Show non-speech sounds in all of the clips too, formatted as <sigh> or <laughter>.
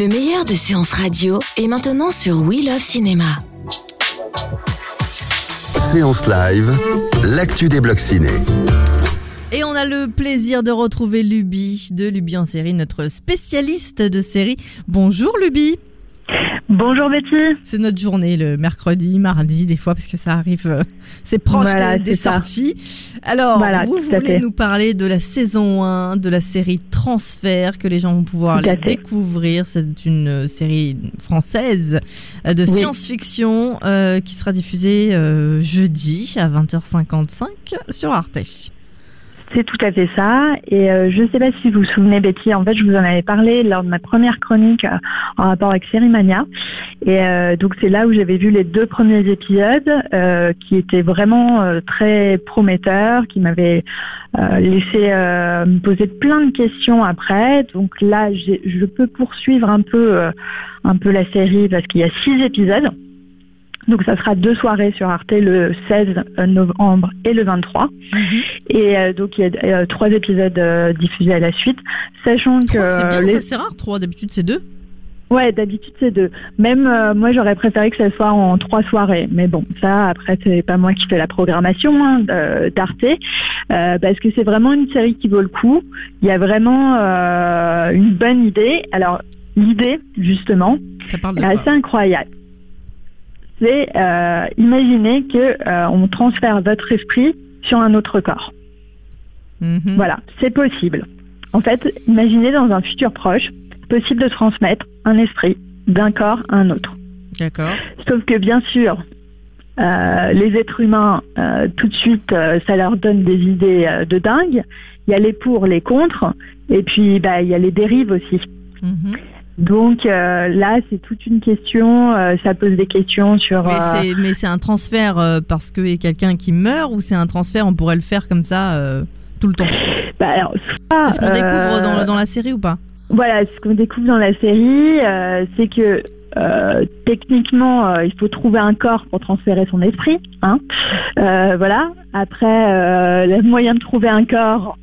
Le meilleur de séances radio est maintenant sur We Love Cinéma. Séance live, l'actu des blocs ciné. Et on a le plaisir de retrouver Luby de Luby en série, notre spécialiste de série. Bonjour Luby. Bonjour Betty. C'est notre journée le mercredi, mardi, des fois parce que ça arrive, euh, c'est proche Voilà, des, sorties. Alors, Voilà, vous voulez nous parler de la saison 1 de la série Transfert que les gens vont pouvoir aller découvrir. C'est une euh, série française euh, de Oui. science-fiction euh, qui sera diffusée euh, jeudi à 20h55 sur Arte. C'est tout à fait ça. Et euh, je ne sais pas si vous vous souvenez, Betty, en fait, je vous en avais parlé lors de ma première chronique euh, en rapport avec Sérimania. Et euh, donc, c'est là où j'avais vu les deux premiers épisodes euh, qui étaient vraiment très prometteurs, qui m'avaient laissé me poser plein de questions après. Donc là, je peux poursuivre un peu, un peu la série parce qu'il y a six épisodes. Donc ça sera deux soirées sur Arte le 16 novembre et le 23. Et euh, donc il y a euh, trois épisodes euh, diffusés à la suite, sachant que c'est bien, euh, les- ça, c'est rare, trois. D'habitude, c'est deux. ouais d'habitude c'est deux. Même euh, moi j'aurais préféré que ça soit en trois soirées, mais bon ça après c'est pas moi qui fais la programmation hein, d'Arte euh, parce que c'est vraiment une série qui vaut le coup. Il y a vraiment euh, une bonne idée. Alors l'idée justement Ça parle de est quoi assez incroyable. C'est euh, imaginer que euh, on transfère votre esprit sur un autre corps. Mhm. Voilà, c'est possible. En fait, imaginez dans un futur proche, possible de transmettre un esprit d'un corps à un autre. D'accord. Sauf que bien sûr, euh, les êtres humains, euh, tout de suite, euh, ça leur donne des idées de dingue. Il y a les pour, les contre, et puis bah, il y a les dérives aussi. Mhm. Donc euh, là, c'est toute une question. euh, ça pose des questions sur. Mais euh, c'est un transfert parce a quelqu'un qui meurt ou c'est un transfert on pourrait le faire comme ça tout le temps? bah, C'est ce qu'on découvre dans, dans la série ou pas? Voilà, ce qu'on découvre dans la série, c'est que euh, techniquement, euh, il faut trouver un corps pour transférer son esprit. Hein Euh, voilà. Après, le moyen de trouver un corps,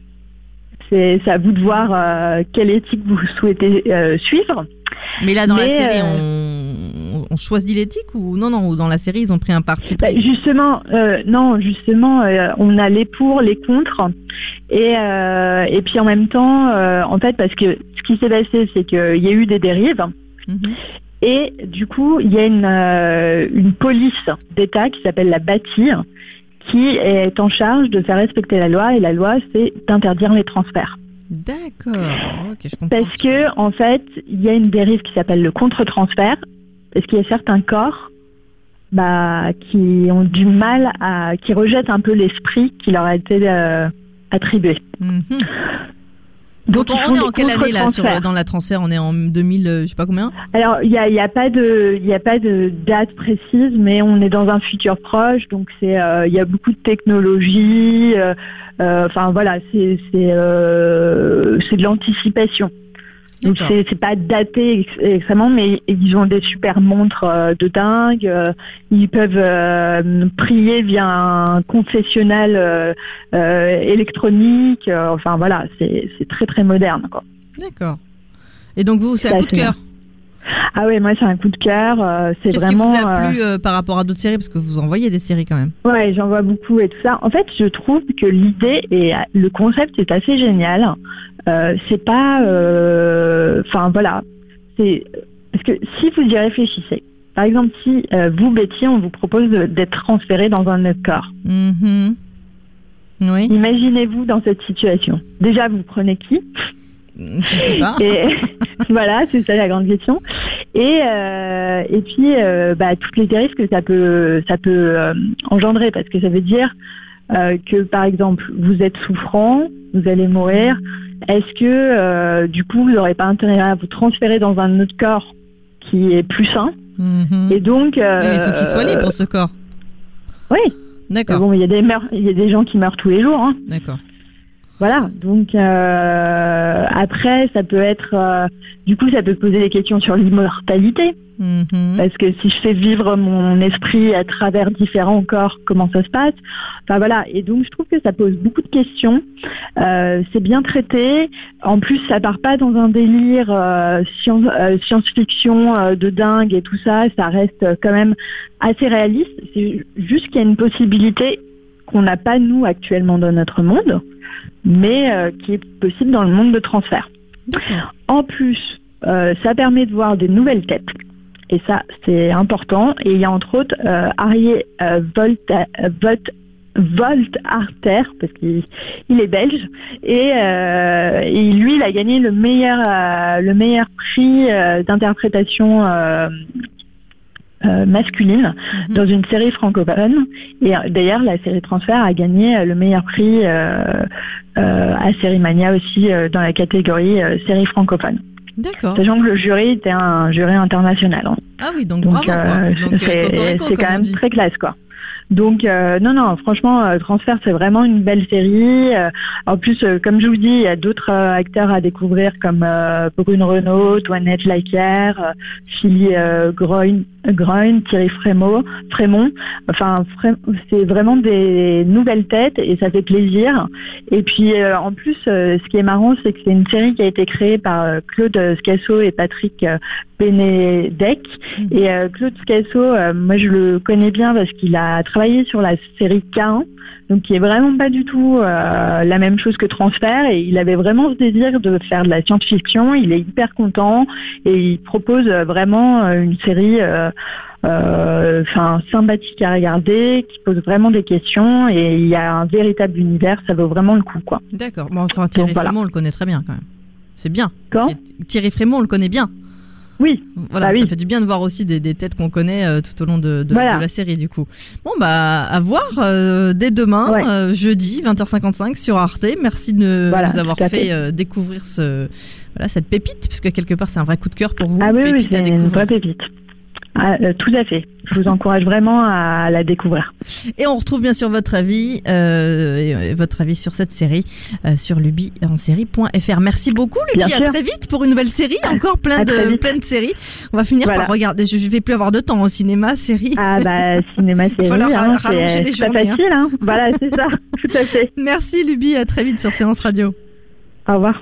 c'est à vous de voir euh, quelle éthique vous souhaitez euh, suivre. Mais là dans la série euh, on, on choisit l'éthique ou non non ou dans la série ils ont pris un parti Bah, justement, non, justement, on a les pour, les contre, et et puis en même temps, en fait, parce que ce qui s'est passé, c'est qu'il y a eu des dérives. Mhm. Et du coup, il y a une, une police d'État qui s'appelle la BATI qui est en charge de faire respecter la loi et la loi c'est d'interdire les transferts. D'accord. OK, je comprends. Parce que en fait, il y a une dérive qui s'appelle le contre-transfert parce qu'il y a certains corps bah, qui ont du mal à qui rejettent un peu l'esprit qui leur a été euh, attribué? Mhm. Donc, on est en quelle année là sur, dans la transfert On est en 2000 euh, je sais pas combien Alors, il n'y a, il y a pas de, il y a pas de date précise, mais on est dans un futur proche, donc c'est, euh, il y a beaucoup de technologie. euh, euh, Enfin voilà, c'est, c'est, euh, c'est de l'anticipation. Donc c'est, pas daté ex- extrêmement, mais ils ont des super montres euh, de dingue. euh, ils peuvent euh, prier via un confessionnal électronique. enfin voilà, c'est, très très moderne. Quoi. D'accord. Et donc vous c'est un coup de cœur? Ah ouais, moi c'est un coup de cœur. euh, c'est Qu'est-ce vraiment. qui vous a plu euh, par rapport à d'autres séries? Parce que vous envoyez des séries quand même. Ouais, j'en vois beaucoup et tout ça. En fait, je trouve que l'idée et le concept est assez génial. Euh, c'est pas, euh, enfin voilà, c'est parce que si vous y réfléchissez, par exemple, si euh, vous Betty, on vous propose d'être transféré dans un autre corps, Mhm. Oui. imaginez-vous dans cette situation. Déjà, vous prenez qui? Je sais pas. Et <laughs> voilà, c'est ça la grande question. Et euh, et puis euh, bah, toutes les dérives que ça peut ça peut euh, engendrer parce que ça veut dire euh, que par exemple vous êtes souffrant, vous allez mourir. Est-ce que euh, du coup vous n'aurez pas intérêt à vous transférer dans un autre corps qui est plus sain Mhm. Et donc, euh, il faut qu'il soit libre pour ce corps. Oui. D'accord. Bon, il y a des meurs- il y a des gens qui meurent tous les jours. Hein. D'accord. Voilà. Donc euh, après, ça peut être, euh, du coup, ça peut poser des questions sur l'immortalité. Mhm. Parce que si je fais vivre mon esprit à travers différents corps, comment ça se passe? Enfin voilà. Et donc je trouve que ça pose beaucoup de questions. Euh, c'est bien traité. En plus, ça part pas dans un délire science, euh, science-fiction euh, de dingue et tout ça. Ça reste quand même assez réaliste. C'est juste qu'il y a une possibilité qu'on n'a pas nous actuellement dans notre monde, mais euh, qui est possible dans le monde de transfert. En plus, euh, ça permet de voir des nouvelles têtes. Et ça, c'est important. Et il y a entre autres euh, Arié euh, Volt, Volt Arter, parce qu'il il est belge. Et, et lui, il a gagné le meilleur, le meilleur prix d'interprétation euh, masculine Mhm. dans une série francophone. Et euh, d'ailleurs, la série Transfert a gagné euh, le meilleur prix euh, euh, à Série Mania aussi euh, dans la catégorie euh, série francophone. D'accord. Sachant que le jury était un jury international. hein. Ah oui, donc, Donc bravo. c'est quand même dit. très classe quoi. Donc euh, non non franchement euh, Transfert c'est vraiment une belle série. Euh, en plus comme je vous dis il y a d'autres acteurs à découvrir comme Brune Renaud, Toinette Lacker, Philly Groin, Thierry Frémont. Enfin c'est vraiment des nouvelles têtes et ça fait plaisir. Et puis en plus ce qui est marrant c'est que c'est une série qui a été créée par Claude Scasso et Patrick Benedek. Mhm. Et euh, Claude Scasso, euh, moi je le connais bien parce qu'il a travaillé sur la série K1, donc qui est vraiment pas du tout euh, la même chose que Transfert. Et il avait vraiment ce désir de faire de la science-fiction. Il est hyper content et il propose vraiment une série. enfin sympathique à regarder, qui pose vraiment des questions et il y a un véritable univers, ça vaut vraiment le coup quoi. D'accord. Bon, enfin, Thierry Donc, voilà. Frémont, on le connaît très bien quand même. C'est bien. Quand? Thierry Frémont, on le connaît bien. Oui, Voilà, Bah oui. ça fait du bien de voir aussi des, des têtes qu'on connaît euh, tout au long de, de- Voilà. de la série du coup. Bon bah à voir euh, dès demain, Ouais. euh, jeudi 20h55 sur Arte. Merci de Voilà, nous avoir fait, fait. euh, découvrir ce voilà cette pépite puisque quelque part c'est un vrai coup de cœur pour vous. Ah oui, oui, c'est une vraie pépite. Ah, euh, tout à fait. Je vous encourage vraiment à la découvrir. Et on retrouve bien sûr votre avis, euh, et votre avis sur cette série euh, sur lubiensérie.fr. Merci beaucoup Luby, Bien à sûr. très vite pour une nouvelle série, encore plein À de plein de séries. On va finir Voilà. par regarder. Je, je vais plus avoir de temps au cinéma, série. Ah bah <laughs> cinéma série, falloir hein, rallonger les c'est pas journées, hein. facile. Hein. Voilà, c'est ça. <laughs> Tout à fait. Merci Luby, à très vite sur Séance Radio. Au revoir.